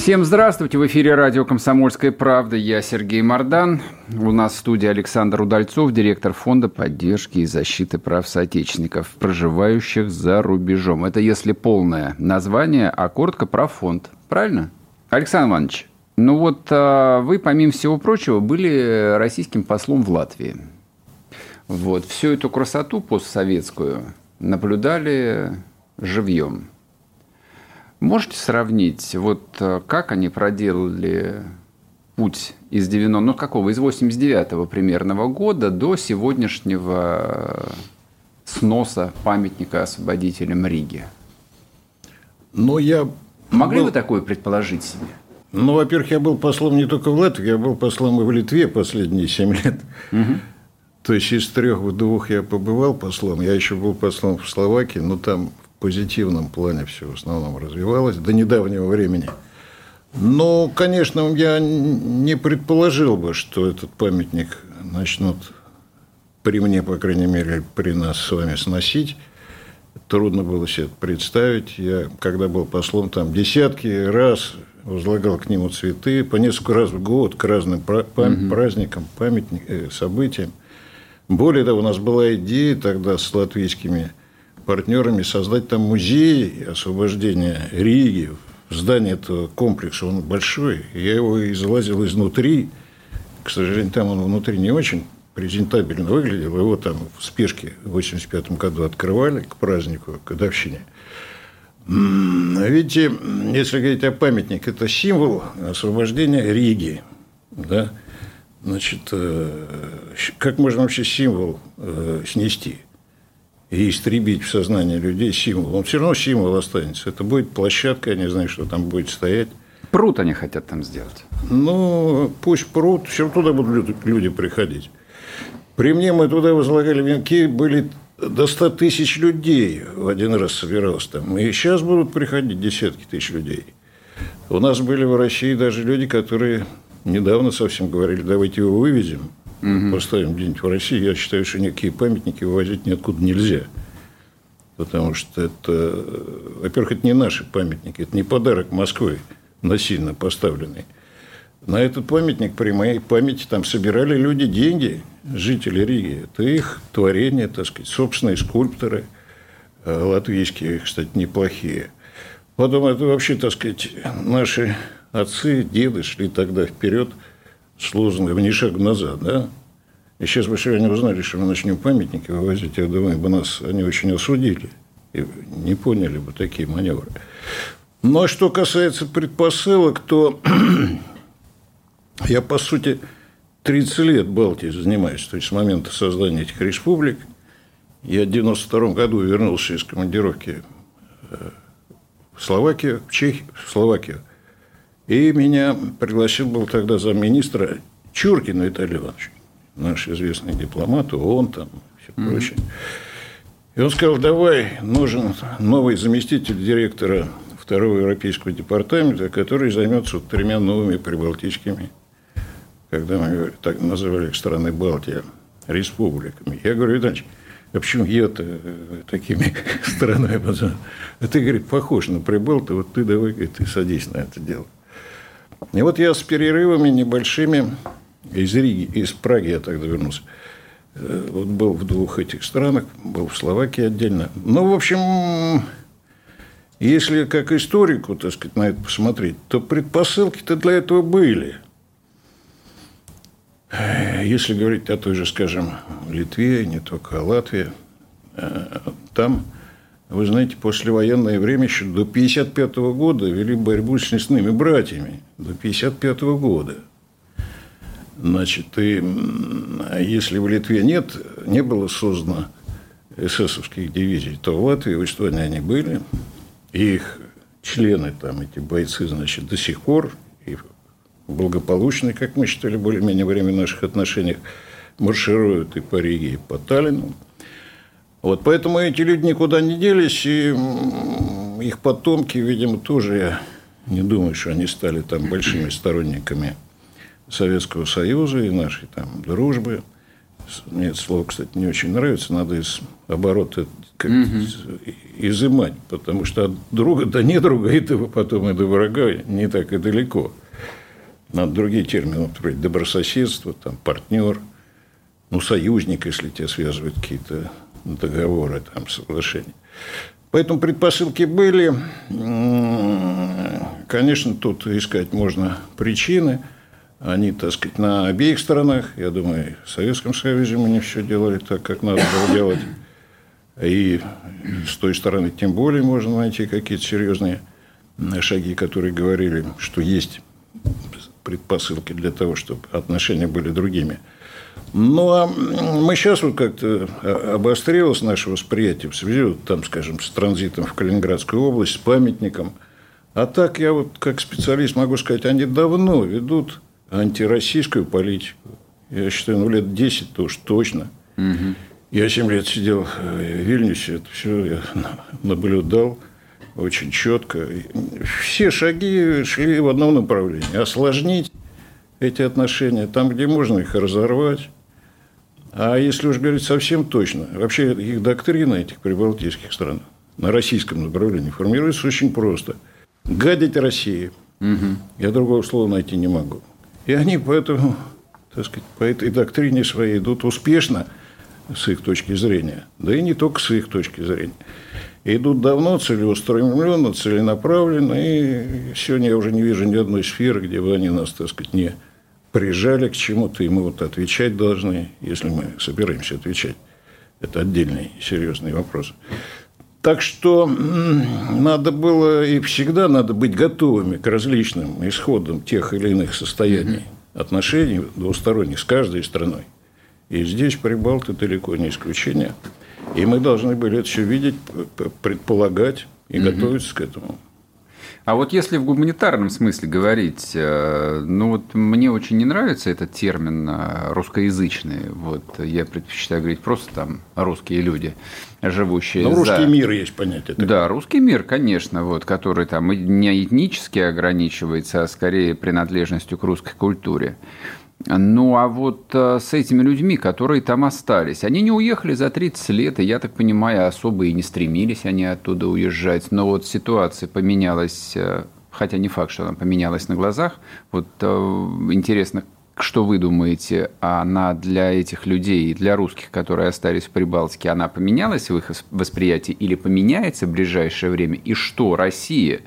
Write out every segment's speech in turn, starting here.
Всем здравствуйте! В эфире радио «Комсомольская правда». Я Сергей Мордан. У нас в студии Александр Удальцов, директор Фонда поддержки и защиты прав соотечественников, проживающих за рубежом. Это если полное название, а коротко про фонд. Правильно? Александр Иванович, ну вот а, вы, помимо всего прочего, были российским послом в Латвии. Вот. Всю эту красоту постсоветскую наблюдали живьем. Можете сравнить, вот э, как они проделали путь из 90, ну какого, из 89-го примерного года до сегодняшнего сноса памятника освободителям Риги? Ну, я... Могли был... вы такое предположить себе? Ну, во-первых, я был послом не только в Латвии, я был послом и в Литве последние 7 лет. Угу. То есть из трех в двух я побывал послом. Я еще был послом в Словакии, но там позитивном плане все в основном развивалось до недавнего времени. Но, конечно, я не предположил бы, что этот памятник начнут при мне, по крайней мере, при нас с вами сносить. Трудно было себе это представить. Я, когда был послом, там десятки раз возлагал к нему цветы по несколько раз в год к разным праздникам, памятникам, событиям. Более того, у нас была идея тогда с латвийскими партнерами создать там музей освобождения Риги. Здание этого комплекса, он большой. Я его излазил изнутри. К сожалению, там он внутри не очень презентабельно выглядел. Его там в спешке в 1985 году открывали к празднику, к годовщине. Видите, если говорить о памятнике, это символ освобождения Риги. Да? Значит, э, как можно вообще символ э, снести и истребить в сознании людей символ? Он все равно символ останется. Это будет площадка, я не знаю, что там будет стоять. Пруд они хотят там сделать. Ну, пусть пруд, все равно туда будут люди, приходить. При мне мы туда возлагали венки, были до 100 тысяч людей в один раз собиралось там. И сейчас будут приходить десятки тысяч людей. У нас были в России даже люди, которые недавно совсем говорили, давайте его вывезем, угу. поставим где-нибудь в России. Я считаю, что никакие памятники вывозить ниоткуда нельзя. Потому что это, во-первых, это не наши памятники, это не подарок Москвы насильно поставленный. На этот памятник при моей памяти там собирали люди деньги, жители Риги. Это их творение, так сказать, собственные скульпторы, э, латвийские, кстати, неплохие. Потом это вообще, так сказать, наши отцы, деды шли тогда вперед с лозунгом «ни шаг назад», да? И сейчас бы они узнали, что мы начнем памятники вывозить, я думаю, бы нас они очень осудили и не поняли бы такие маневры. Но что касается предпосылок, то я, по сути, 30 лет Балтией занимаюсь, то есть с момента создания этих республик. Я в 92 году вернулся из командировки э, в Словакию, в Чехию, в Словакию. И меня пригласил был тогда замминистра Чуркин Виталий Иванович, наш известный дипломат, ООН там, все mm-hmm. прочее. И он сказал, давай, нужен новый заместитель директора второго европейского департамента, который займется вот тремя новыми прибалтийскими, когда мы так называли их страны Балтия, республиками. Я говорю, Витальевич, а почему я-то э, такими странами? А ты, говорит, похож на Прибалта, вот ты давай, ты садись на это дело. И вот я с перерывами небольшими из Риги, из Праги я тогда вернулся. Э, вот был в двух этих странах, был в Словакии отдельно. Ну, в общем, если как историку, так сказать, на это посмотреть, то предпосылки-то для этого были. Если говорить о той же, скажем, Литве, не только о Латвии, э, там вы знаете, послевоенное время еще до 1955 года вели борьбу с лесными братьями. До 1955 года. Значит, и если в Литве нет, не было создано эсэсовских дивизий, то в Латвии, в Эстонии они были. И их члены, там, эти бойцы, значит, до сих пор и благополучные, как мы считали, более-менее время наших отношениях, маршируют и по Риге, и по Таллину – вот, поэтому эти люди никуда не делись, и их потомки, видимо, тоже, я не думаю, что они стали там большими сторонниками Советского Союза и нашей там дружбы. Мне это слово, кстати, не очень нравится. Надо из оборота как угу. изымать, потому что от друга до недруга, и до, потом и до врага не так и далеко. Надо другие термины, например, добрососедство, там, партнер, ну, союзник, если тебя связывают какие-то договоры, там, соглашения. Поэтому предпосылки были. Конечно, тут искать можно причины. Они, так сказать, на обеих сторонах. Я думаю, в Советском Союзе мы не все делали так, как надо было делать. И с той стороны тем более можно найти какие-то серьезные шаги, которые говорили, что есть предпосылки для того, чтобы отношения были другими. Ну, а мы сейчас вот как-то обострилось наше восприятие в связи, вот, там, скажем, с транзитом в Калининградскую область, с памятником. А так я вот как специалист могу сказать, они давно ведут антироссийскую политику. Я считаю, ну, лет 10 то уж точно. Угу. Я 7 лет сидел в Вильнюсе, это все я наблюдал очень четко. Все шаги шли в одном направлении. Осложнить эти отношения там, где можно их разорвать. А если уж говорить совсем точно, вообще их доктрина этих прибалтийских стран на российском направлении формируется очень просто. Гадить России. Угу. Я другого слова найти не могу. И они поэтому, так сказать, по этой доктрине своей идут успешно с их точки зрения. Да и не только с их точки зрения идут давно, целеустремленно, целенаправленно, и сегодня я уже не вижу ни одной сферы, где бы они нас, так сказать, не прижали к чему-то, и мы вот отвечать должны, если мы собираемся отвечать. Это отдельный серьезный вопрос. Так что надо было и всегда надо быть готовыми к различным исходам тех или иных состояний отношений двусторонних с каждой страной. И здесь Прибалты далеко не исключение. И мы должны были это все видеть, предполагать и готовиться к этому. А вот если в гуманитарном смысле говорить, э, ну вот мне очень не нравится этот термин э, русскоязычный. Вот я предпочитаю говорить просто там русские люди, живущие. Ну, русский мир есть понятие. Такое. Да, русский мир, конечно, вот, который там не этнически ограничивается, а скорее принадлежностью к русской культуре. Ну, а вот э, с этими людьми, которые там остались, они не уехали за 30 лет, и, я так понимаю, особо и не стремились они оттуда уезжать. Но вот ситуация поменялась, э, хотя не факт, что она поменялась на глазах. Вот э, интересно, что вы думаете, она для этих людей, для русских, которые остались в Прибалтике, она поменялась в их восприятии или поменяется в ближайшее время? И что Россия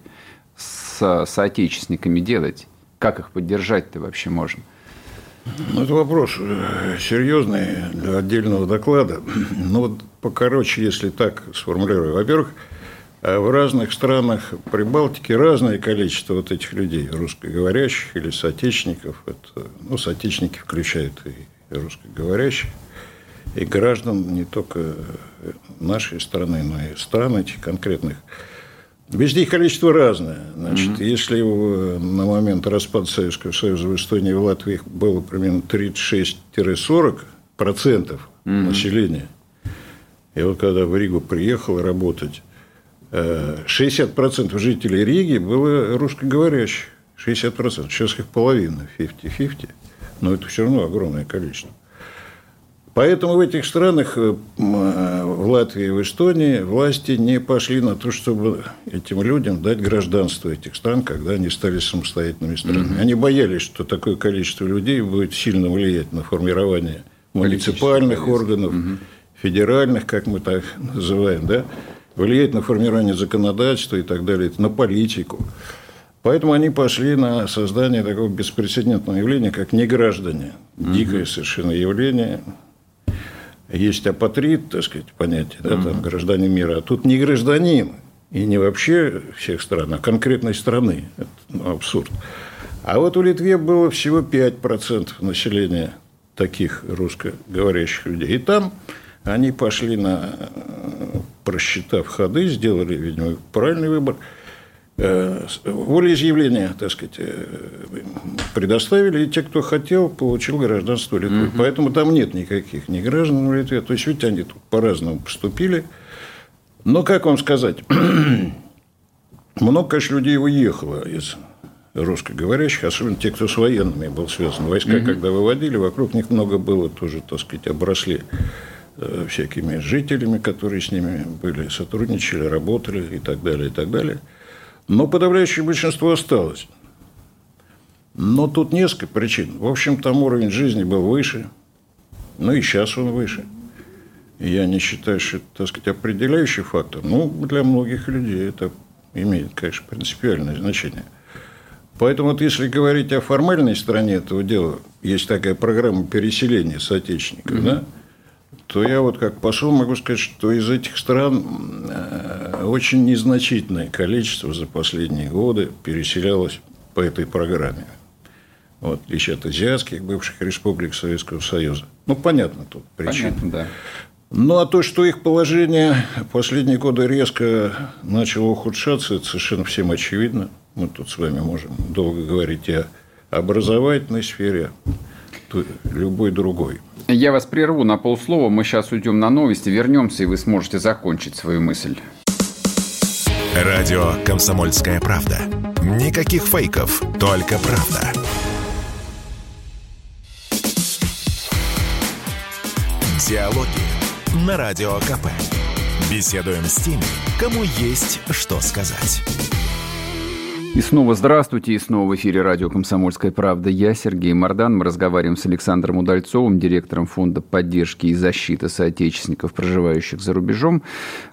с соотечественниками делать? Как их поддержать-то вообще можно? Ну, это вопрос э, серьезный для отдельного доклада. Ну, вот покороче, если так сформулирую. Во-первых, э, в разных странах Прибалтики разное количество вот этих людей, русскоговорящих или соотечественников. Это, ну, соотечественники включают и русскоговорящих, и граждан не только нашей страны, но и стран этих конкретных – Везде их количество разное. Значит, угу. Если на момент распада Советского Союза в Эстонии и в Латвии было примерно 36-40% процентов угу. населения, и вот когда в Ригу приехал работать, 60% э, жителей Риги было русскоговорящих. 60%. Сейчас их половина, 50-50. Но это все равно огромное количество. Поэтому в этих странах, э, э, в Латвии в Эстонии, власти не пошли на то, чтобы этим людям дать гражданство этих стран, когда они стали самостоятельными странами. Mm-hmm. Они боялись, что такое количество людей будет сильно влиять на формирование муниципальных органов, mm-hmm. федеральных, как мы так называем, да, влиять на формирование законодательства и так далее, на политику. Поэтому они пошли на создание такого беспрецедентного явления, как неграждане. Дикое совершенно явление, есть апатрид, так сказать, понятие, да, там, гражданин мира, а тут не гражданин, и не вообще всех стран, а конкретной страны. Это ну, абсурд. А вот в Литве было всего 5% населения таких русскоговорящих людей. И там они пошли на, просчитав ходы, сделали, видимо, правильный выбор – Э, волеизъявления, так сказать, э, предоставили, и те, кто хотел, получил гражданство Литвы. Угу. Поэтому там нет никаких ни граждан в Литве. То есть, видите, они тут по-разному поступили. Но, как вам сказать, Много, конечно, людей уехало из русскоговорящих, особенно те, кто с военными был связан. Войска, угу. когда выводили, вокруг них много было тоже, так сказать, обросли э, всякими жителями, которые с ними были, сотрудничали, работали и так далее, и так далее. Но подавляющее большинство осталось. Но тут несколько причин. В общем, там уровень жизни был выше, ну и сейчас он выше. Я не считаю, что это, так сказать, определяющий фактор. Ну, для многих людей это имеет, конечно, принципиальное значение. Поэтому вот если говорить о формальной стороне этого дела, есть такая программа переселения соотечественников, mm-hmm. да, то я вот как посол могу сказать, что из этих стран э, очень незначительное количество за последние годы переселялось по этой программе. Вот, отличие от азиатских бывших республик Советского Союза. Ну, понятно тут причина. Понятно, да. Ну, а то, что их положение последние годы резко начало ухудшаться, это совершенно всем очевидно. Мы тут с вами можем долго говорить о образовательной сфере, любой другой. Я вас прерву на полслова. Мы сейчас уйдем на новости, вернемся, и вы сможете закончить свою мысль. Радио «Комсомольская правда». Никаких фейков, только правда. Диалоги на Радио КП. Беседуем с теми, кому есть что сказать. И снова здравствуйте, и снова в эфире радио «Комсомольская правда». Я Сергей Мордан. Мы разговариваем с Александром Удальцовым, директором Фонда поддержки и защиты соотечественников, проживающих за рубежом.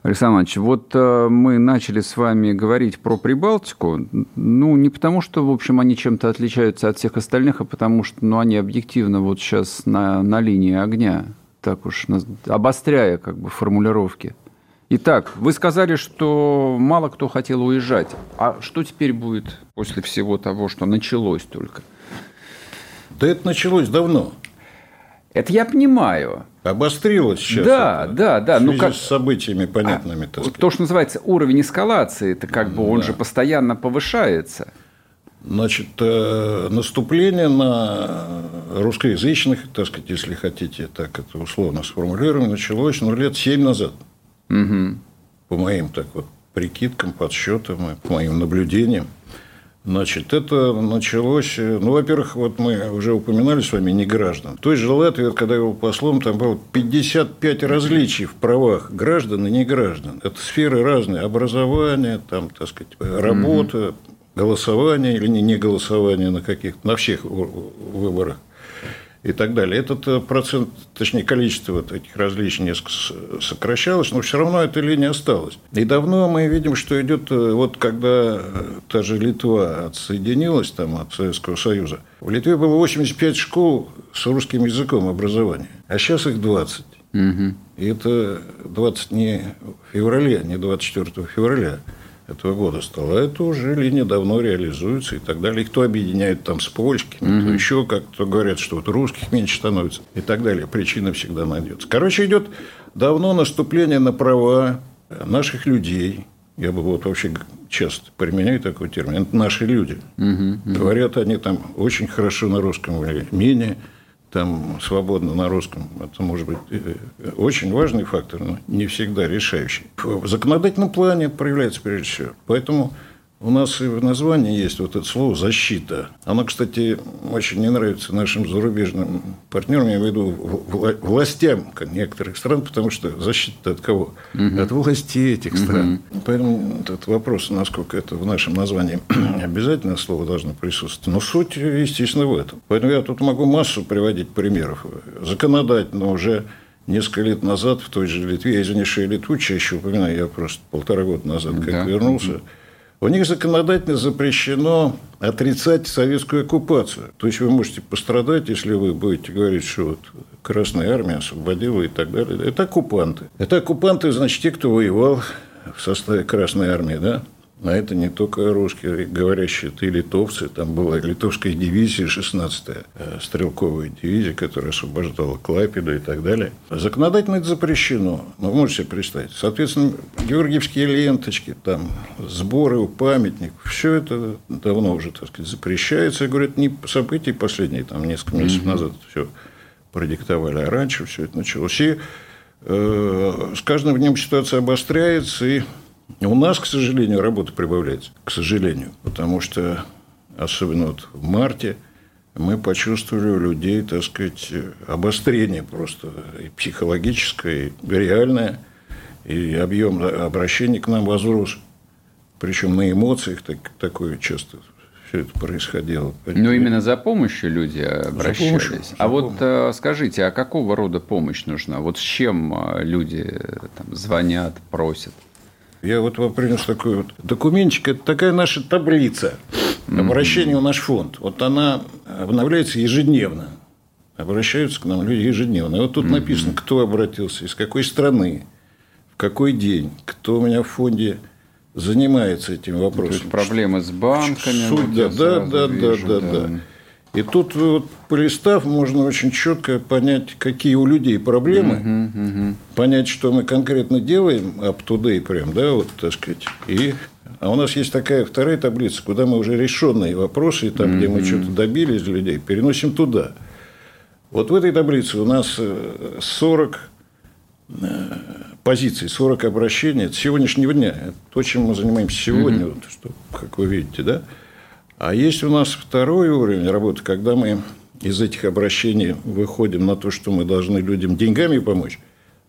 Александр Иванович, вот э, мы начали с вами говорить про Прибалтику. Ну, не потому, что, в общем, они чем-то отличаются от всех остальных, а потому что ну, они объективно вот сейчас на, на линии огня, так уж обостряя как бы формулировки. Итак, вы сказали, что мало кто хотел уезжать. А что теперь будет после всего того, что началось только? Да это началось давно. Это я понимаю. Обострилось сейчас. Да, это, да, да. В ну, как... с событиями понятными. А, то, что называется уровень эскалации, это как бы он да. же постоянно повышается. Значит, э, наступление на русскоязычных, так сказать, если хотите, так это условно сформулируем, началось ну, лет семь назад. Угу. По моим так вот прикидкам, подсчетам, по моим наблюдениям. Значит, это началось, ну, во-первых, вот мы уже упоминали с вами не граждан. В той же Латвии, когда я был послом, там было 55 различий в правах граждан и не граждан. Это сферы разные. Образование, там, так сказать, работа, голосование или не голосование на каких-то, на всех выборах и так далее. Этот э, процент, точнее, количество вот этих различий несколько сокращалось, но все равно эта линия осталась. И давно мы видим, что идет, э, вот когда э, та же Литва отсоединилась там, от Советского Союза, в Литве было 85 школ с русским языком образования, а сейчас их 20. Угу. И это 20 не в феврале, не 24 февраля этого года стало. Это уже линия давно реализуется и так далее. И кто объединяет там с польскими, кто еще как-то говорят, что вот русских меньше становится и так далее. Причина всегда найдется. Короче, идет давно наступление на права наших людей. Я бы вот вообще часто применяю такой термин. Это наши люди. Угу. Говорят они там очень хорошо на русском или менее там свободно на русском, это может быть э, очень важный фактор, но не всегда решающий. В законодательном плане проявляется прежде всего. Поэтому у нас и в названии есть вот это слово «защита». Оно, кстати, очень не нравится нашим зарубежным партнерам, я имею в виду властям некоторых стран, потому что защита от кого? Угу. От властей этих стран. Угу. Поэтому этот вопрос, насколько это в нашем названии обязательно слово должно присутствовать. Но суть, естественно, в этом. Поэтому я тут могу массу приводить примеров. Законодательно уже несколько лет назад в той же Литве, я извини, что я Литву чаще упоминаю, я просто полтора года назад как да. вернулся, у них законодательно запрещено отрицать советскую оккупацию. То есть вы можете пострадать, если вы будете говорить, что вот Красная Армия освободила и так далее. Это оккупанты. Это оккупанты, значит, те, кто воевал в составе Красной Армии, да? А это не только русские, говорящие, это и литовцы. Там была литовская дивизия, 16-я э, стрелковая дивизия, которая освобождала Клайпеду и так далее. Законодательно это запрещено. Ну, можете себе представить. Соответственно, георгиевские ленточки, там, сборы у памятников, все это давно уже, так сказать, запрещается. Я говорю, это не события последние, там, несколько месяцев mm-hmm. назад все продиктовали, а раньше все это началось. И э, с каждым днем ситуация обостряется, и У нас, к сожалению, работа прибавляется. К сожалению. Потому что, особенно вот в марте, мы почувствовали у людей, так сказать, обострение просто и психологическое, и реальное, и объем обращений к нам возрос. Причем на эмоциях так, такое часто все это происходило. Но именно за помощью люди обращались. За помощью, за а помощью. вот э, скажите, а какого рода помощь нужна? Вот с чем э, люди э, там, звонят, просят? Я вот вам принес такой вот документик. Это такая наша таблица обращения в наш фонд. Вот она обновляется ежедневно. Обращаются к нам люди ежедневно. И вот тут написано, кто обратился, из какой страны, в какой день, кто у меня в фонде занимается этим вопросом. То есть проблемы с банками. Суть, вот да, да, да, да, да, да. И тут, вот, полистав, можно очень четко понять, какие у людей проблемы, угу. понять, что мы конкретно делаем, up-to-date прям, да, вот, так сказать. И, а у нас есть такая вторая таблица, куда мы уже решенные вопросы, там, угу. где мы что-то добились людей, переносим туда. Вот в этой таблице у нас 40 э, позиций, 40 обращений от сегодняшнего дня. Это то, чем мы занимаемся сегодня, mm-hmm. вот, что, как вы видите, да. А есть у нас второй уровень работы, когда мы из этих обращений выходим на то, что мы должны людям деньгами помочь,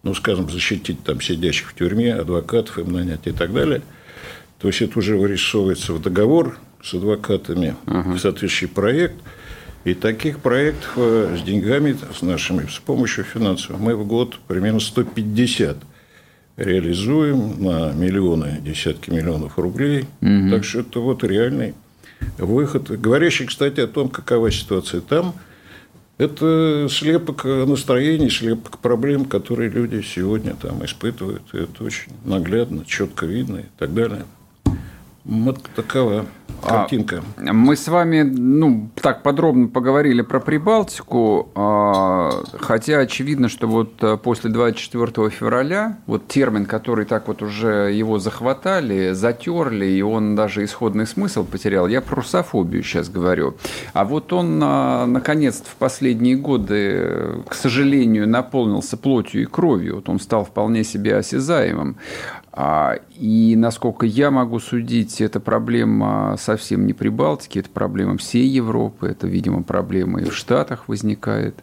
ну, скажем, защитить там сидящих в тюрьме, адвокатов им нанять и так далее. То есть это уже вырисовывается в договор с адвокатами, uh-huh. в соответствующий проект – и таких проектов э, с деньгами, с нашими, с помощью финансов, мы в год примерно 150 реализуем на миллионы, десятки миллионов рублей. Угу. Так что это вот реальный выход. Говорящий, кстати, о том, какова ситуация там, это слепок настроений, слепок проблем, которые люди сегодня там испытывают. И это очень наглядно, четко видно и так далее. Вот такова картинка. А, мы с вами ну, так подробно поговорили про Прибалтику, а, хотя очевидно, что вот э, после 24 февраля вот термин, который так вот уже его захватали, затерли, и он даже исходный смысл потерял, я про русофобию сейчас говорю. А вот он, а, наконец-то, в последние годы, к сожалению, наполнился плотью и кровью. Вот он стал вполне себе осязаемым. А, и, насколько я могу судить, это проблема совсем не Прибалтики, это проблема всей Европы, это, видимо, проблема и в Штатах возникает.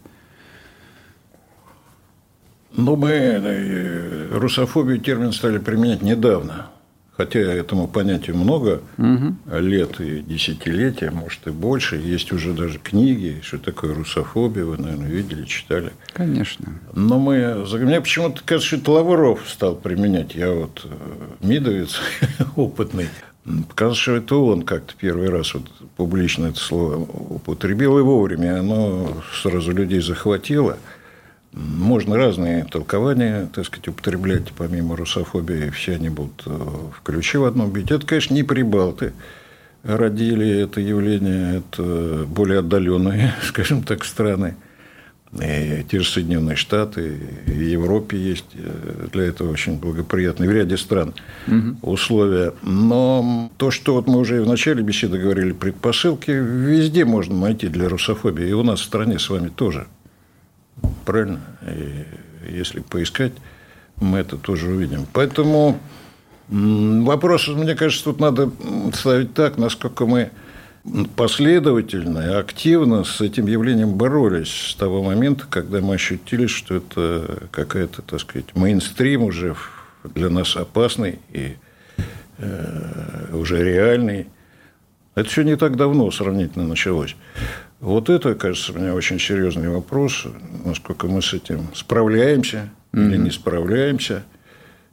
Ну, мы э, русофобию термин стали применять недавно – хотя этому понятию много угу. лет и десятилетия, может и больше. Есть уже даже книги, что такое русофобия, вы, наверное, видели, читали. Конечно. Но мы... Мне почему-то кажется, что это Лавров стал применять. Я вот э, мидовец опытный. Показалось, что это он как-то первый раз вот публично это слово употребил, и вовремя оно сразу людей захватило – можно разные толкования, так сказать, употреблять, помимо русофобии, все они будут э, в ключе в одном бить. Это, конечно, не прибалты родили это явление, это более отдаленные, скажем так, страны. И те же Соединенные Штаты, и в Европе есть э, для этого очень благоприятные в ряде стран угу. условия. Но то, что вот мы уже в начале беседы говорили, предпосылки везде можно найти для русофобии. И у нас в стране с вами тоже – Правильно? И если поискать, мы это тоже увидим. Поэтому вопрос, мне кажется, тут надо ставить так, насколько мы последовательно и активно с этим явлением боролись с того момента, когда мы ощутили, что это какая-то, так сказать, мейнстрим уже для нас опасный и э, уже реальный. Это все не так давно сравнительно началось. Вот это, кажется, мне очень серьезный вопрос, насколько мы с этим справляемся mm-hmm. или не справляемся.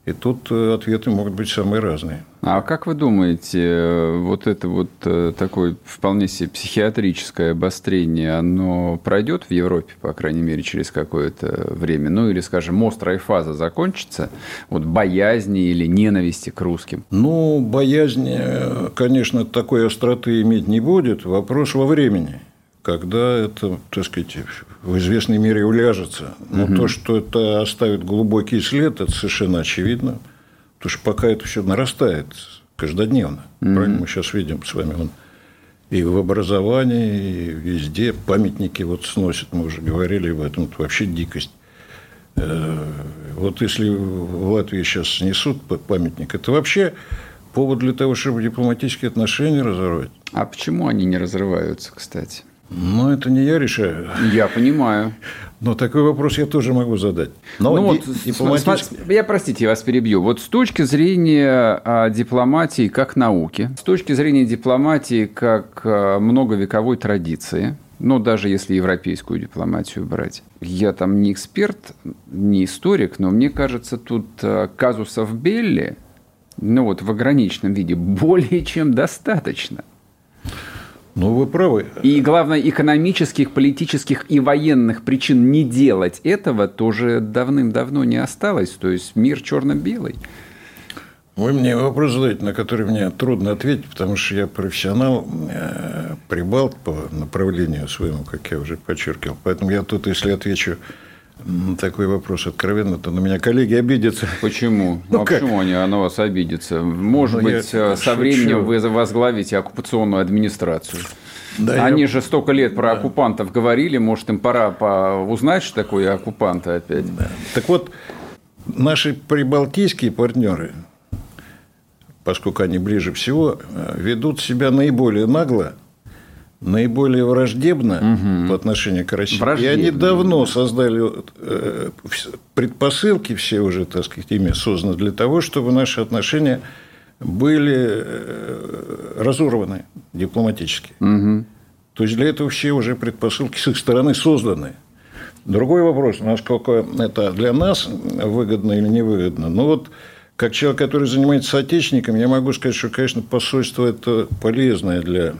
И тут э, ответы могут быть самые разные. А как вы думаете, э, вот это вот э, такое вполне себе психиатрическое обострение, оно пройдет в Европе, по крайней мере, через какое-то время? Ну, или, скажем, острая фаза закончится, вот боязни или ненависти к русским? Ну, боязни, конечно, такой остроты иметь не будет. Вопрос во времени когда это, так сказать, в известной мере уляжется. Но угу. то, что это оставит глубокий след, это совершенно очевидно. Потому что пока это все нарастает каждодневно. Угу. Правильно мы сейчас видим с вами, он и в образовании, и везде памятники вот сносят, мы уже говорили об этом, это вообще дикость. Э, Вот если в Латвии сейчас снесут памятник, это вообще повод для того, чтобы дипломатические отношения разорвать. А почему они не разрываются, кстати? Ну, это не я решаю. Я понимаю. Но такой вопрос я тоже могу задать. Но ну вот, дипломатически... я, простите, я вас перебью. Вот с точки зрения а, дипломатии как науки, с точки зрения дипломатии как а, многовековой традиции, ну, даже если европейскую дипломатию брать. Я там не эксперт, не историк, но мне кажется, тут а, казусов Белли, ну вот в ограниченном виде, более чем достаточно. Ну, вы правы. И, главное, экономических, политических и военных причин не делать этого тоже давным-давно не осталось. То есть мир черно-белый. Вы мне вопрос задаете, на который мне трудно ответить, потому что я профессионал, э, прибалт по направлению своему, как я уже подчеркивал. Поэтому я тут, если отвечу такой вопрос откровенно, то на меня коллеги обидятся. Почему? Ну, а как? почему они на вас обидятся? Может ну, быть, со шучу. временем вы возглавите оккупационную администрацию. Да, Они я... же столько лет про да. оккупантов говорили, может, им пора по... узнать, что такое оккупанты опять. Да. Так вот, наши прибалтийские партнеры, поскольку они ближе всего, э, ведут себя наиболее нагло – наиболее враждебно угу. по отношению к России. Враждебно. И они давно создали э, предпосылки, все уже, так сказать, ими созданы, для того, чтобы наши отношения были э, разорваны дипломатически. Угу. То есть для этого все уже предпосылки с их стороны созданы. Другой вопрос, насколько это для нас выгодно или невыгодно. Ну вот как человек, который занимается соотечественником, я могу сказать, что, конечно, посольство это полезное для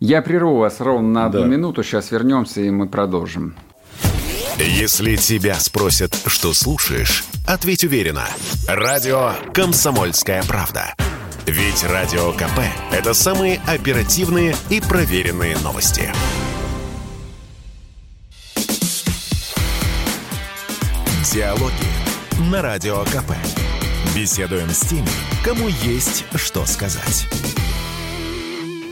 я прерву вас ровно на одну да. минуту, сейчас вернемся и мы продолжим. Если тебя спросят, что слушаешь, ответь уверенно. Радио «Комсомольская правда». Ведь Радио КП – это самые оперативные и проверенные новости. Диалоги на Радио КП. Беседуем с теми, кому есть что сказать.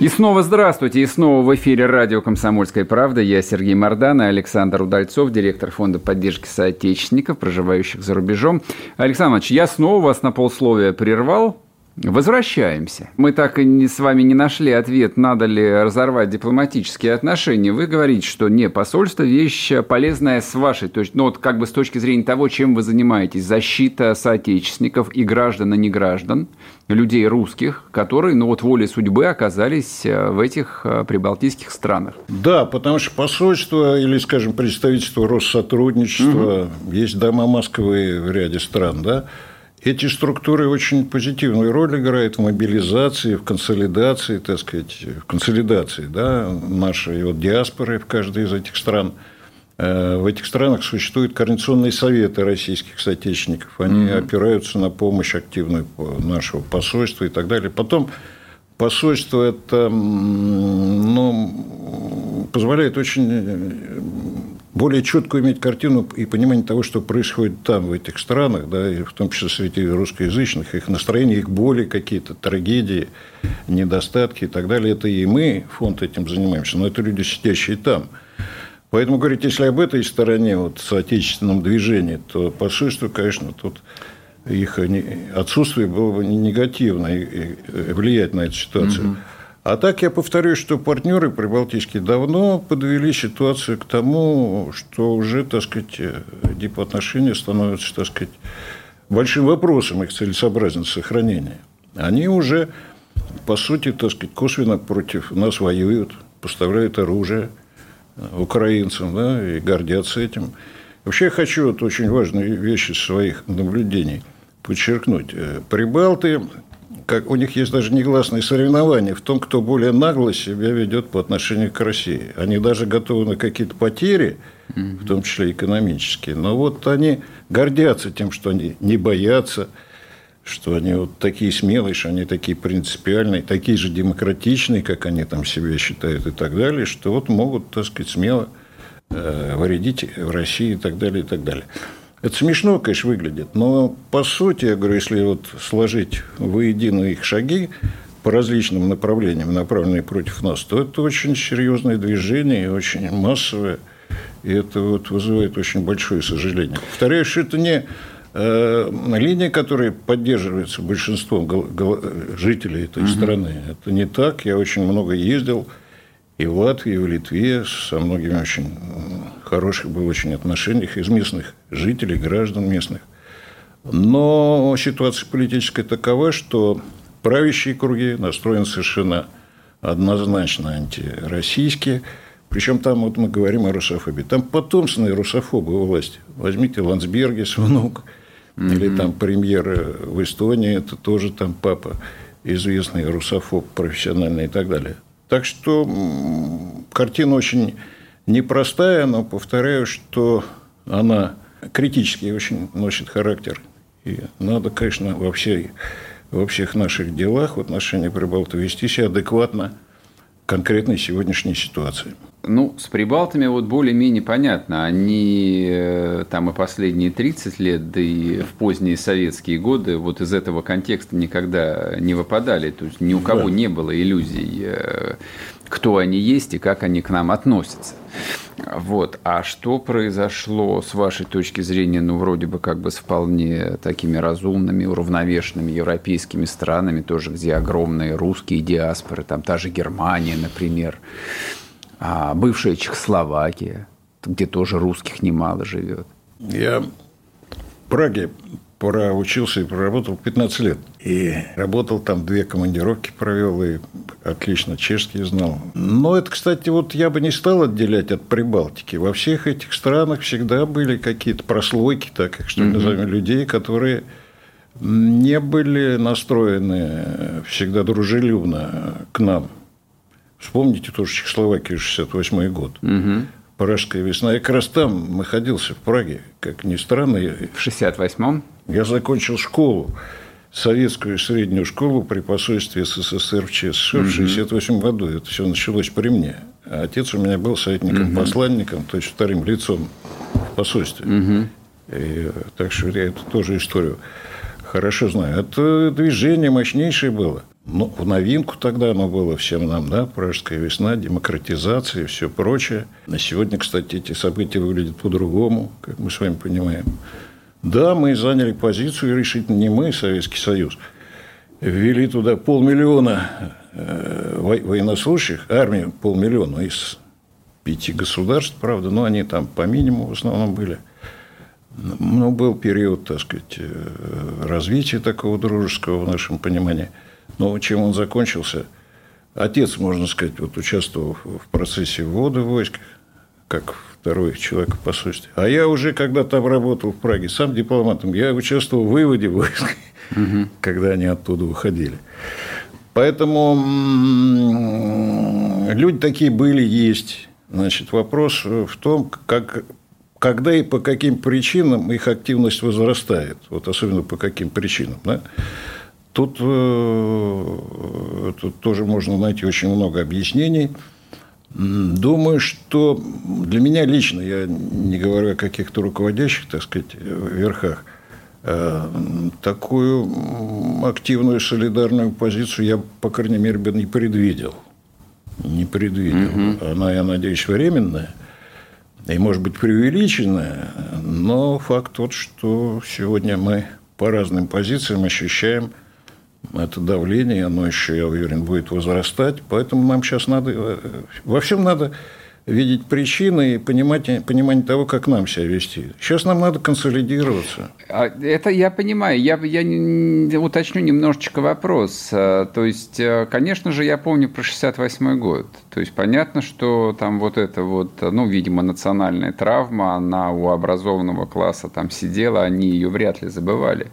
И снова здравствуйте, и снова в эфире радио «Комсомольская правда». Я Сергей Мордан и Александр Удальцов, директор фонда поддержки соотечественников, проживающих за рубежом. Александр Иванович, я снова вас на полсловия прервал, Возвращаемся. Мы так и не, с вами не нашли ответ, надо ли разорвать дипломатические отношения. Вы говорите, что не, посольство – вещь полезная с вашей, то есть, ну вот как бы с точки зрения того, чем вы занимаетесь, защита соотечественников и граждан, и не граждан, людей русских, которые, ну вот волей судьбы оказались э, в этих э, прибалтийских странах. Да, потому что посольство или, скажем, представительство Россотрудничества, угу. есть дома Москвы в ряде стран, да, эти структуры очень позитивную роль играют в мобилизации, в консолидации, так сказать, в консолидации да, нашей вот диаспоры в каждой из этих стран. Э, в этих странах существуют координационные советы российских соотечественников. Они mm-hmm. опираются на помощь активную нашего посольства и так далее. Потом посольство это ну, позволяет очень более четко иметь картину и понимание того, что происходит там, в этих странах, да, и в том числе среди русскоязычных, их настроения, их боли какие-то, трагедии, недостатки и так далее. Это и мы, фонд, этим занимаемся, но это люди, сидящие там. Поэтому говорить, если об этой стороне, вот, соотечественном движении, то посольство, конечно, тут их отсутствие было бы негативно влиять на эту ситуацию. Угу. А так я повторюсь, что партнеры прибалтийские давно подвели ситуацию к тому, что уже, так сказать, дипотношения становятся, так сказать, большим вопросом их целесообразности сохранения. Они уже, по сути, так сказать, косвенно против нас воюют, поставляют оружие украинцам, да, и гордятся этим. Вообще я хочу вот очень важные вещи своих наблюдений подчеркнуть. Прибалты как, у них есть даже негласные соревнования в том, кто более нагло себя ведет по отношению к России. Они даже готовы на какие-то потери, в том числе экономические. Но вот они гордятся тем, что они не боятся, что они вот такие смелые, что они такие принципиальные, такие же демократичные, как они там себя считают и так далее, что вот могут, так сказать, смело э, вредить в России и так далее, и так далее. Это смешно, конечно, выглядит, но по сути, я говорю, если вот сложить воедино их шаги по различным направлениям, направленные против нас, то это очень серьезное движение очень массовое, и это вот вызывает очень большое сожаление. Повторяю, что это не э, линия, которая поддерживается большинством жителей этой угу. страны. Это не так. Я очень много ездил и в Латвии, и в Литве со многими очень хороших было очень отношениях из местных жителей, граждан местных. Но ситуация политическая такова, что правящие круги настроены совершенно однозначно антироссийские. Причем там вот мы говорим о русофобии. Там потомственные русофобы у власти. Возьмите Ландсбергис, внук, mm-hmm. или там премьер в Эстонии, это тоже там папа, известный русофоб профессиональный и так далее. Так что картина очень непростая, но повторяю, что она критически очень носит характер. И надо, конечно, во, всей, во всех наших делах в отношении Прибалта вести себя адекватно конкретной сегодняшней ситуации. Ну, с прибалтами вот более-менее понятно. Они э, там и последние 30 лет, да и в поздние советские годы вот из этого контекста никогда не выпадали. То есть ни у кого да. не было иллюзий, э, кто они есть и как они к нам относятся. Вот. А что произошло с вашей точки зрения, ну, вроде бы как бы с вполне такими разумными, уравновешенными европейскими странами, тоже где огромные русские диаспоры, там та же Германия, например, а бывшая Чехословакия, где тоже русских немало живет. Я в Праге проучился и проработал 15 лет. И работал там, две командировки провел, и отлично чешский знал. Но это, кстати, вот я бы не стал отделять от Прибалтики. Во всех этих странах всегда были какие-то прослойки, так их что ли назовем, людей, которые не были настроены всегда дружелюбно к нам. Вспомните тоже Чехословакию, 68 год. Угу. Пражская весна. Я как раз там находился, в Праге, как ни странно. В 68-м? Я закончил школу, советскую среднюю школу при посольстве СССР в ЧСШ угу. в 68 году. Это все началось при мне. А отец у меня был советником-посланником, угу. то есть вторым лицом в посольстве. Угу. И, так что я эту тоже историю хорошо знаю. Это движение мощнейшее было. Ну, в новинку тогда оно было всем нам, да, пражская весна, демократизация и все прочее. На сегодня, кстати, эти события выглядят по-другому, как мы с вами понимаем. Да, мы заняли позицию, решительно не мы, Советский Союз, ввели туда полмиллиона э, военнослужащих, армию полмиллиона из пяти государств, правда, но они там по минимуму в основном были. Но был период, так сказать, э, развития такого дружеского в нашем понимании – но чем он закончился? Отец, можно сказать, вот участвовал в процессе ввода войск, как второй человек в посольстве. А я уже, когда там работал в Праге, сам дипломатом, я участвовал в выводе войск, угу. когда они оттуда выходили. Поэтому люди такие были, есть. Значит, вопрос в том, как, когда и по каким причинам их активность возрастает. Вот особенно по каким причинам. Да? Тут, э, тут тоже можно найти очень много объяснений. Думаю, что для меня лично, я не говорю о каких-то руководящих, так сказать, верхах, э, такую активную солидарную позицию я, по крайней мере, бы не предвидел. Не предвидел. Угу. Она, я надеюсь, временная и, может быть, преувеличенная, но факт тот, что сегодня мы по разным позициям ощущаем – это давление, оно еще, я уверен, будет возрастать. Поэтому нам сейчас надо... Э, во всем надо видеть причины и понимать, понимание того, как нам себя вести. Сейчас нам надо консолидироваться. А, это я понимаю. Я, я уточню немножечко вопрос. А, то есть, э, конечно же, я помню про 68 год. То есть, понятно, что там вот это вот, ну, видимо, национальная травма, она у образованного класса там сидела, они ее вряд ли забывали.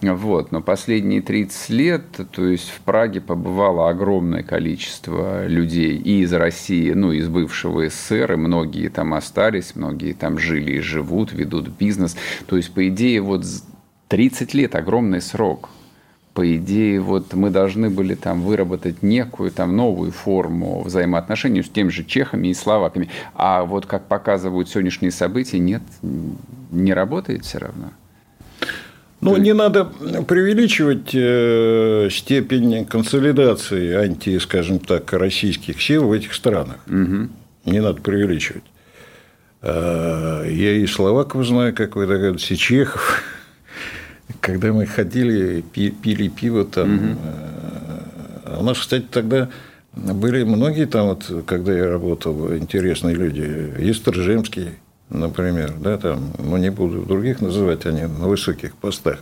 Вот. Но последние 30 лет, то есть, в Праге побывало огромное количество людей и из России, ну, из бывшего СССР, и многие там остались, многие там жили и живут, ведут бизнес. То есть, по идее, вот 30 лет – огромный срок. По идее, вот мы должны были там выработать некую там новую форму взаимоотношений с теми же чехами и словаками. А вот как показывают сегодняшние события, нет, не работает все равно. Ну, не надо преувеличивать э, степень консолидации анти, скажем так, российских сил в этих странах. Угу не надо преувеличивать. А, я и словаков знаю, как вы догадываетесь, и чехов. когда мы ходили, пили пиво там. Угу. У нас, кстати, тогда были многие там, вот, когда я работал, интересные люди. Есть Торжемский, например, да, там, ну, не буду других называть, они на высоких постах.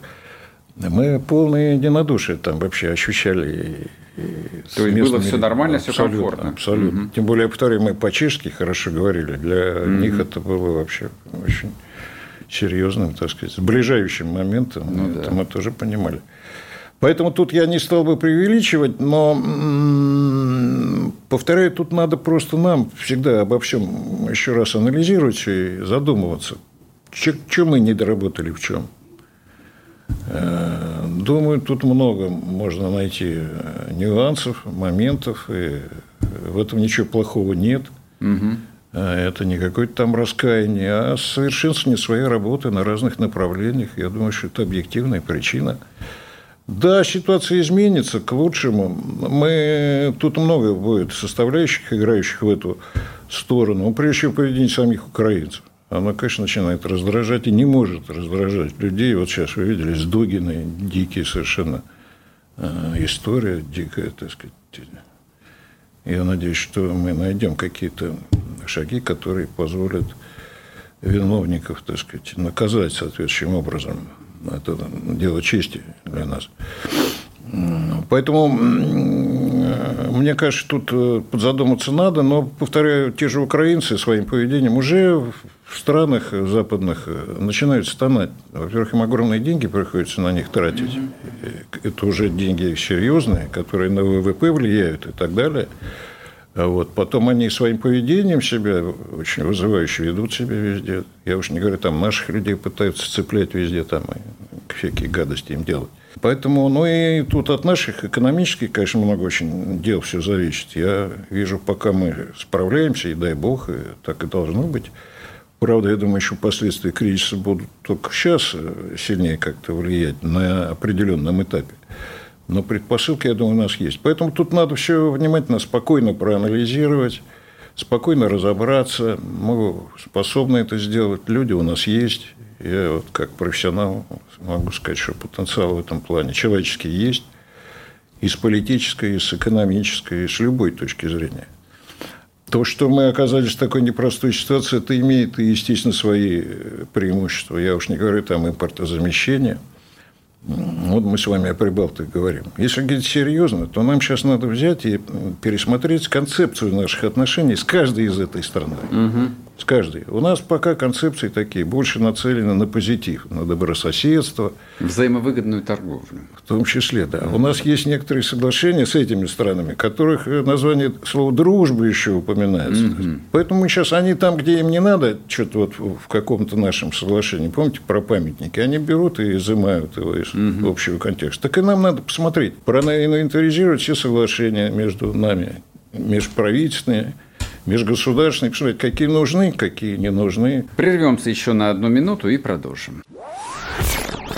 Мы полное единодушие там вообще ощущали. То есть было все нормально, все комфортно. Абсолютно. Угу. Тем более, повторяю, мы по-чешски хорошо говорили. Для угу. них это было вообще очень серьезным, так сказать, сближающим моментом. Ну, это да. мы тоже понимали. Поэтому тут я не стал бы преувеличивать, но, повторяю, тут надо просто нам всегда обо всем еще раз анализировать и задумываться, что мы не доработали в чем. Э, думаю, тут много можно найти э, нюансов, моментов, и в этом ничего плохого нет. Угу. Это не какое-то там раскаяние, а совершенствование своей работы на разных направлениях. Я думаю, что это объективная причина. Да, ситуация изменится к лучшему. Мы... Тут много будет составляющих, играющих в эту сторону. Ну, прежде всего, поведение самих украинцев. Оно, конечно, начинает раздражать и не может раздражать людей. Вот сейчас вы видели с Дугиной дикие совершенно э, история, дикая, так сказать. Я надеюсь, что мы найдем какие-то шаги, которые позволят виновников, так сказать, наказать соответствующим образом. Это дело чести для нас. Поэтому мне кажется, тут э, задуматься надо, но, повторяю, те же украинцы своим поведением уже в странах западных э, начинают стонать. Во-первых, им огромные деньги приходится на них тратить. Это уже деньги серьезные, которые на ВВП влияют и так далее. А вот. Потом они своим поведением себя очень вызывающе ведут себя везде. Я уж не говорю, там наших людей пытаются цеплять везде, там и всякие гадости им делать. Поэтому, ну и тут от наших экономических, конечно, много очень дел все зависит. Я вижу, пока мы справляемся, и дай бог, и так и должно быть. Правда, я думаю, еще последствия кризиса будут только сейчас сильнее как-то влиять на определенном этапе. Но предпосылки, я думаю, у нас есть. Поэтому тут надо все внимательно, спокойно проанализировать, спокойно разобраться. Мы способны это сделать. Люди у нас есть. Я вот как профессионал могу сказать, что потенциал в этом плане человеческий есть. И с политической, и с экономической, и с любой точки зрения. То, что мы оказались в такой непростой ситуации, это имеет, естественно, свои преимущества. Я уж не говорю там импортозамещение – вот мы с вами о Прибалтике говорим. Если говорить серьезно, то нам сейчас надо взять и пересмотреть концепцию наших отношений с каждой из этой страны. Угу. С каждой. У нас пока концепции такие, больше нацелены на позитив, на добрососедство. Взаимовыгодную торговлю. В том числе, да. Угу. У нас есть некоторые соглашения с этими странами, которых название слова «дружба» еще упоминается. Угу. Поэтому сейчас, они там, где им не надо, что-то вот в каком-то нашем соглашении, помните про памятники, они берут и изымают его из угу. общего контекста. Так и нам надо посмотреть, проинвентаризировать все соглашения между нами, межправительственные, межгосударственные, посмотреть, какие нужны, какие не нужны. Прервемся еще на одну минуту и продолжим.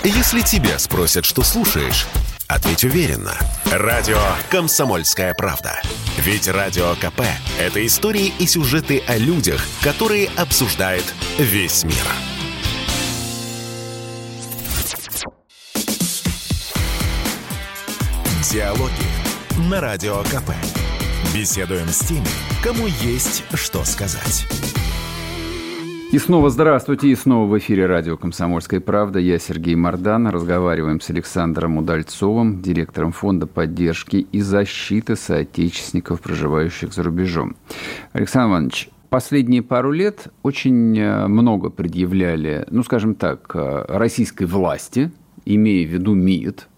Если тебя спросят, что слушаешь, ответь уверенно. Радио «Комсомольская правда». Ведь Радио КП – это истории и сюжеты о людях, которые обсуждает весь мир. Диалоги на Радио КП. Беседуем с теми, кому есть что сказать. И снова здравствуйте, и снова в эфире радио «Комсомольская правда». Я Сергей Мордан. Разговариваем с Александром Удальцовым, директором Фонда поддержки и защиты соотечественников, проживающих за рубежом. Александр Иванович, последние пару лет очень э, много предъявляли, ну, скажем так, э, российской власти, имея в виду МИД,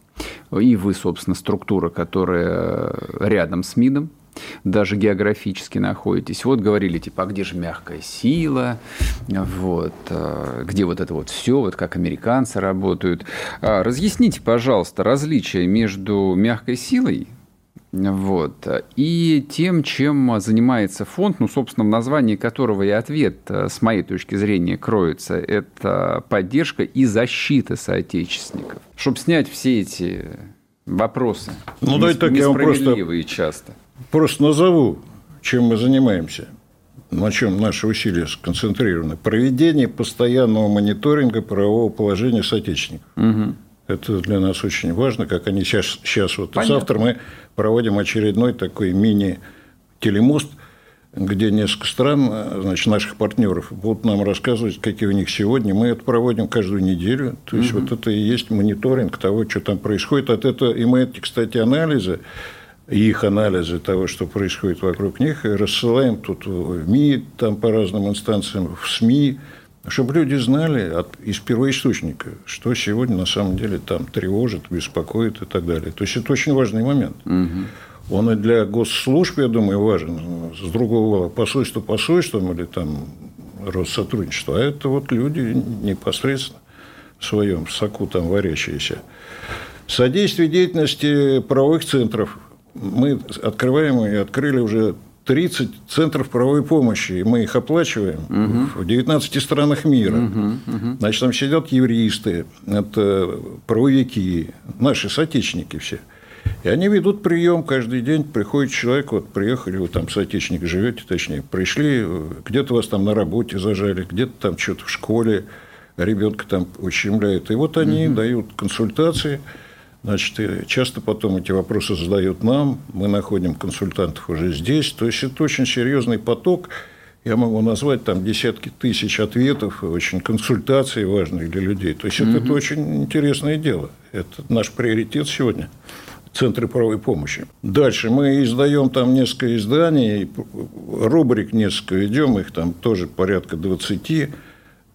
и вы, собственно, структура, которая рядом с МИДом, даже географически находитесь. Вот говорили, типа, а где же мягкая сила, вот, а, где вот это вот все, вот как американцы работают. А, разъясните, пожалуйста, различия между мягкой силой, вот. И тем, чем занимается фонд, ну, собственно, в названии которого и ответ, э, с моей точки зрения, кроется, это поддержка и защита соотечественников. Чтобы снять все эти вопросы. Ну, давайте так я вам просто, часто. просто назову, чем мы занимаемся на чем наши усилия сконцентрированы. Проведение постоянного мониторинга правового положения соотечественников. Угу. Это для нас очень важно, как они сейчас, сейчас вот Понятно. завтра мы проводим очередной такой мини-телемост, где несколько стран, значит, наших партнеров будут нам рассказывать, какие у них сегодня. Мы это проводим каждую неделю. То есть, угу. вот это и есть мониторинг того, что там происходит. От этого и мы эти, кстати, анализы, их анализы того, что происходит вокруг них, рассылаем тут в МИ, там по разным инстанциям, в СМИ, чтобы люди знали от, из первоисточника, что сегодня на самом деле там тревожит, беспокоит и так далее. То есть это очень важный момент. Угу. Он и для госслужб, я думаю, важен. С другого посольства посольством или там Россотрудничество, а это вот люди непосредственно в своем соку там варящиеся. Содействие деятельности правовых центров. Мы открываем и открыли уже 30 центров правовой помощи, и мы их оплачиваем угу. в 19 странах мира. Угу, угу. Значит, там сидят юристы, это правовики, наши соотечественники все. И они ведут прием каждый день, приходит человек, вот приехали, вы там соотечественник живете, точнее, пришли, где-то вас там на работе зажали, где-то там что-то в школе, ребенка там ущемляют. И вот они угу. дают консультации, Значит, часто потом эти вопросы задают нам, мы находим консультантов уже здесь. То есть это очень серьезный поток. Я могу назвать там десятки тысяч ответов, очень консультаций важных для людей. То есть угу. это, это очень интересное дело. Это наш приоритет сегодня. Центры правовой помощи. Дальше мы издаем там несколько изданий, рубрик несколько ведем, их там тоже порядка 20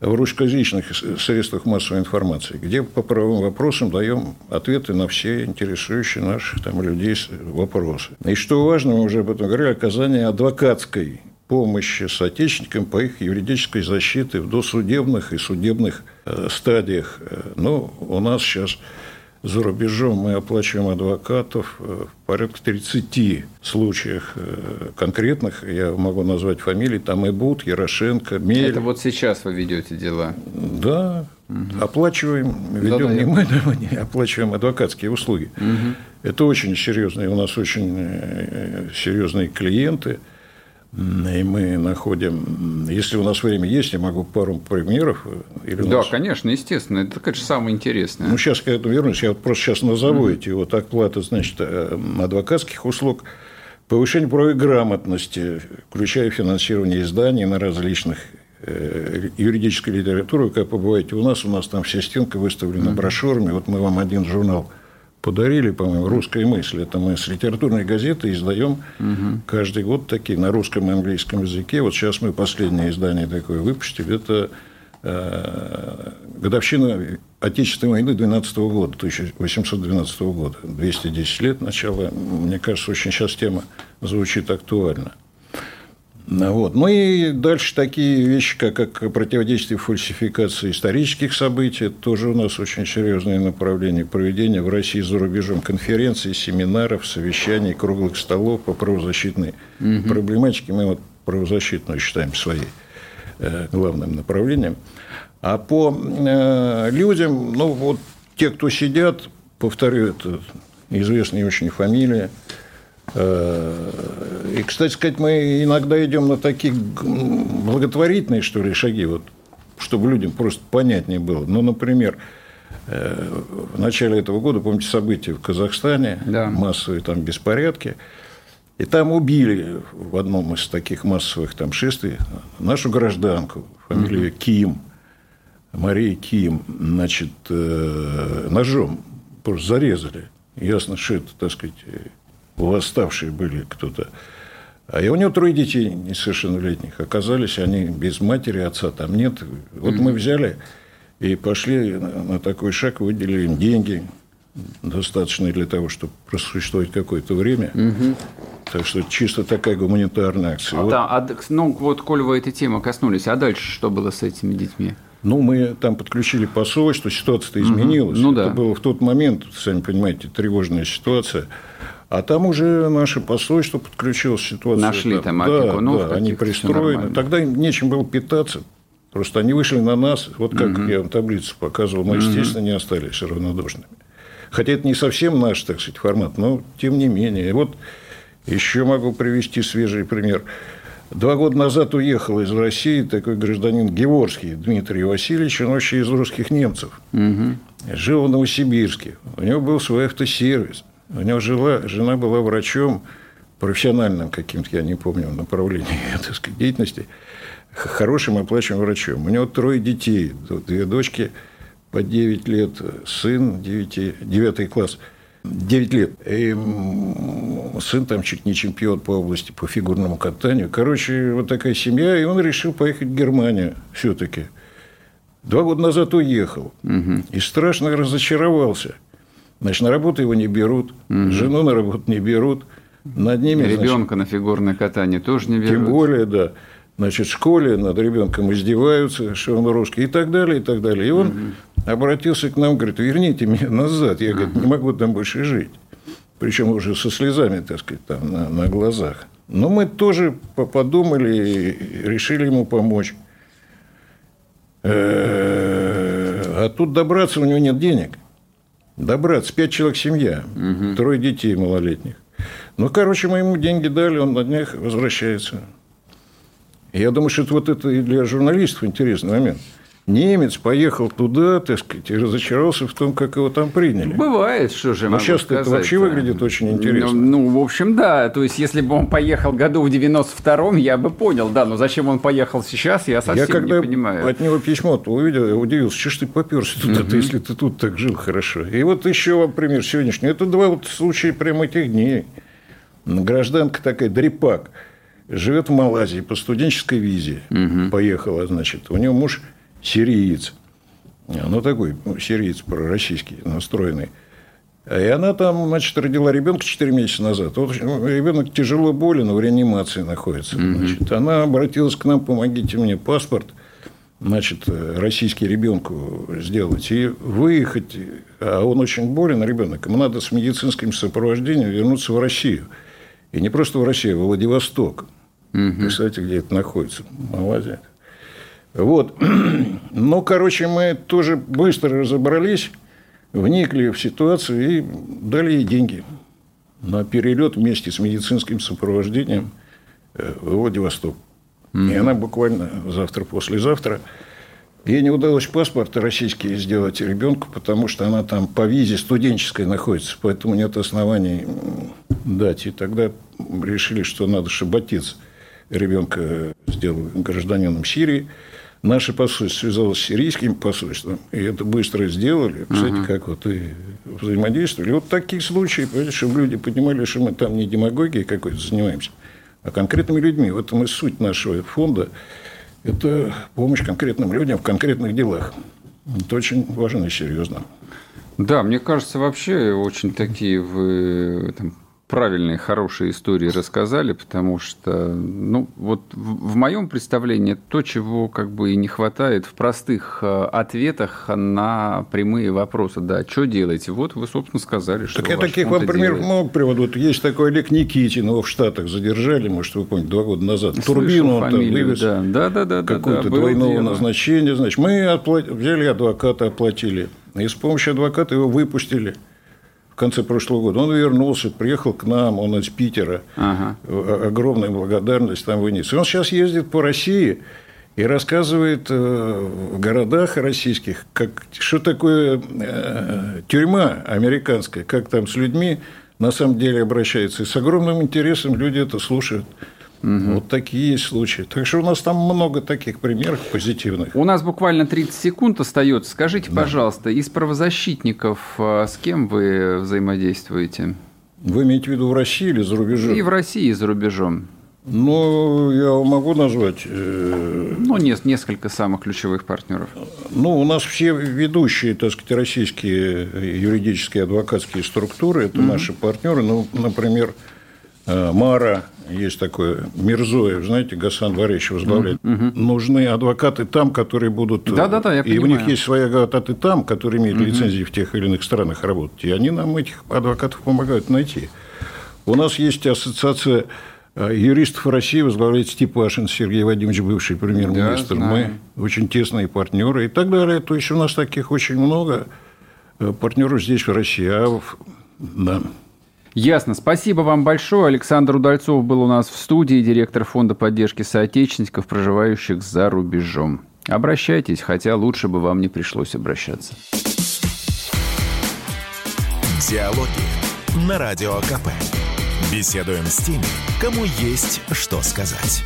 в русскоязычных средствах массовой информации, где по правовым вопросам даем ответы на все интересующие наших там, людей вопросы. И что важно, мы уже об этом говорили, оказание адвокатской помощи соотечественникам по их юридической защите в досудебных и судебных э, стадиях. Э, ну, у нас сейчас за рубежом мы оплачиваем адвокатов э, в порядка 30 случаях э, конкретных. Я могу назвать фамилии. Там и Бут, Ярошенко, Мель. Это вот сейчас вы ведете дела? Да. Угу. Оплачиваем, ведем да, не мы, не оплачиваем адвокатские услуги. Угу. Это очень серьезные, у нас очень э, серьезные клиенты – и мы находим, если у нас время есть, я могу пару примеров. Или да, нас... конечно, естественно, это, конечно, самое интересное. Ну, сейчас к этому вернусь, я вот просто сейчас назову mm-hmm. эти вот оплаты, значит, э, адвокатских услуг, повышение правовой грамотности, включая финансирование изданий на различных э, юридической литературы, как побываете у нас, у нас там вся стенка выставлена mm-hmm. брошюрами, вот мы вам один журнал – подарили, по-моему, «Русская мысль». Это мы с литературной газеты издаем угу. каждый год такие на русском и английском языке. Вот сейчас мы последнее издание такое выпустили. Это э, годовщина Отечественной войны 12 года, 1812 года. 210 лет начала. Мне кажется, очень сейчас тема звучит актуально. Вот. Ну и дальше такие вещи, как, как противодействие фальсификации исторических событий, это тоже у нас очень серьезное направление проведения в России и за рубежом конференций, семинаров, совещаний, круглых столов по правозащитной угу. проблематике. Мы вот правозащитную считаем своей э, главным направлением. А по э, людям, ну вот те, кто сидят, повторю, это известные очень фамилии, и, кстати сказать, мы иногда идем на такие благотворительные, что ли, шаги, вот, чтобы людям просто понятнее было. Ну, например, э, в начале этого года, помните, события в Казахстане, да. массовые там беспорядки, и там убили в одном из таких массовых там шествий нашу гражданку, фамилия угу. Ким, Мария Ким, значит, э, ножом просто зарезали. Ясно, что это, так сказать, восставшие были кто-то. А я у него трое детей несовершеннолетних. Оказались они без матери, отца там нет. Вот mm-hmm. мы взяли и пошли на такой шаг, выделили им деньги, достаточные для того, чтобы просуществовать какое-то время. Угу. Так что чисто такая гуманитарная акция. А, вот. Да, а, ну вот, коль вы этой темы коснулись, а дальше что было с этими детьми? Ну, мы там подключили посольство, ситуация-то изменилась. Угу. Ну, да. Это было в тот момент, сами понимаете, тревожная ситуация. А там уже наше посольство подключилось к ситуации. Нашли там, там опекунов. Да, да они пристроены. Тогда им нечем было питаться. Просто они вышли на нас, вот как угу. я вам таблицу показывал, мы, естественно, не остались равнодушными. Хотя это не совсем наш, так сказать, формат, но тем не менее. И вот еще могу привести свежий пример. Два года назад уехал из России такой гражданин Геворский Дмитрий Васильевич, он вообще из русских немцев. Угу. жил в Новосибирске. У него был свой автосервис. У него жила, жена была врачом профессиональным каким-то, я не помню, направлением так сказать, деятельности, хорошим оплачиваемым врачом. У него трое детей, две дочки по 9 лет, сын 9, 9 класс – 9 лет. И сын там чуть не чемпион по области по фигурному катанию. Короче, вот такая семья, и он решил поехать в Германию все-таки. Два года назад уехал. Угу. И страшно разочаровался. Значит, на работу его не берут, угу. жену на работу не берут. Над ними, Ребенка значит, на фигурное катание тоже не берут. Тем более, да. Значит, в школе над ребенком издеваются, что он русский, и так далее, и так далее. И он угу обратился к нам, говорит, верните меня назад. Я, говорит, не могу там больше жить. Причем уже со слезами, так сказать, там на, на глазах. Но мы тоже подумали и решили ему помочь. Э, а тут добраться у него нет денег. Добраться. Пять человек семья. Угу. Трое детей малолетних. Ну, короче, мы ему деньги дали, он на днях возвращается. Я думаю, что это вот это и для журналистов интересный момент – немец поехал туда, так сказать, и разочаровался в том, как его там приняли. Бывает, что же Но сейчас это вообще выглядит очень интересно. Ну, ну, в общем, да. То есть, если бы он поехал году в 92-м, я бы понял, да. Но зачем он поехал сейчас, я совсем я когда не понимаю. от него письмо увидел, я удивился, что ж ты поперся туда, угу. если ты тут так жил хорошо. И вот еще вам пример сегодняшний. Это два вот случая прямо этих дней. Гражданка такая, дрепак, живет в Малайзии по студенческой визе. Угу. Поехала, значит. У нее муж сириец. Ну, такой ну, сириец пророссийский настроенный. И она там, значит, родила ребенка 4 месяца назад. Вот ребенок тяжело болен, в реанимации находится. Значит, она обратилась к нам, помогите мне паспорт, значит, российский ребенку сделать и выехать. А он очень болен, ребенок. Ему надо с медицинским сопровождением вернуться в Россию. И не просто в Россию, а в Владивосток. Угу. Представляете, где это находится? Малайзия. Вот. Ну, короче, мы тоже быстро разобрались, вникли в ситуацию и дали ей деньги на перелет вместе с медицинским сопровождением э, в Владивосток. Mm-hmm. И она буквально завтра-послезавтра. Ей не удалось паспорт российский сделать ребенку, потому что она там по визе студенческой находится, поэтому нет оснований дать. И тогда решили, что надо, чтобы отец ребенка сделал гражданином Сирии. Наше посольство связалось с сирийским посольством, и это быстро сделали. Кстати, угу. как вот и взаимодействовали. Вот такие случаи, чтобы люди понимали, что мы там не демагогией какой-то занимаемся, а конкретными людьми. В этом и суть нашего фонда. Это помощь конкретным людям в конкретных делах. Это очень важно и серьезно. Да, мне кажется, вообще очень такие вы там, правильные, хорошие истории рассказали, потому что, ну, вот в, в моем представлении то, чего как бы и не хватает в простых э, ответах на прямые вопросы. Да, что делаете? Вот вы, собственно, сказали, что Так я таких вам примеров много приводу. Вот есть такой Олег Никитин, его в Штатах задержали, может, вы помните, два года назад. Слышал Турбину он фамилию, там вывез. Да, да, да. да Какого-то да, двойного дело. назначения. Значит, мы отплат... взяли адвоката, оплатили. И с помощью адвоката его выпустили в конце прошлого года. Он вернулся, приехал к нам, он из Питера. Ага. Огромная благодарность там вынес. И он сейчас ездит по России и рассказывает э, в городах российских, как, что такое э, тюрьма американская, как там с людьми на самом деле обращаются. И с огромным интересом люди это слушают. Угу. Вот такие случаи. Так что у нас там много таких примеров позитивных. У нас буквально 30 секунд остается. Скажите, да. пожалуйста, из правозащитников а, с кем вы взаимодействуете? Вы имеете в виду в России или за рубежом? И в России, и за рубежом. Ну, я могу назвать... Э... Ну, нет, несколько самых ключевых партнеров. Ну, у нас все ведущие, так сказать, российские юридические адвокатские структуры, это mm-hmm. наши партнеры. Ну, например, Мара, есть такое Мирзоев, знаете, Гасан Варевич возглавляет. Угу. Нужны адвокаты там, которые будут... Да, да, да, я И понимаю. у них есть свои адвокаты там, которые имеют угу. лицензии в тех или иных странах работать. И они нам этих адвокатов помогают найти. У нас есть ассоциация э, юристов России, возглавляет Степашин Сергей Вадимович, бывший премьер-министр. Да, Мы очень тесные партнеры и так далее. То есть у нас таких очень много э, партнеров здесь, в России. А да. Ясно. Спасибо вам большое. Александр Удальцов был у нас в студии, директор фонда поддержки соотечественников, проживающих за рубежом. Обращайтесь, хотя лучше бы вам не пришлось обращаться. Диалоги на Радио КП. Беседуем с теми, кому есть что сказать.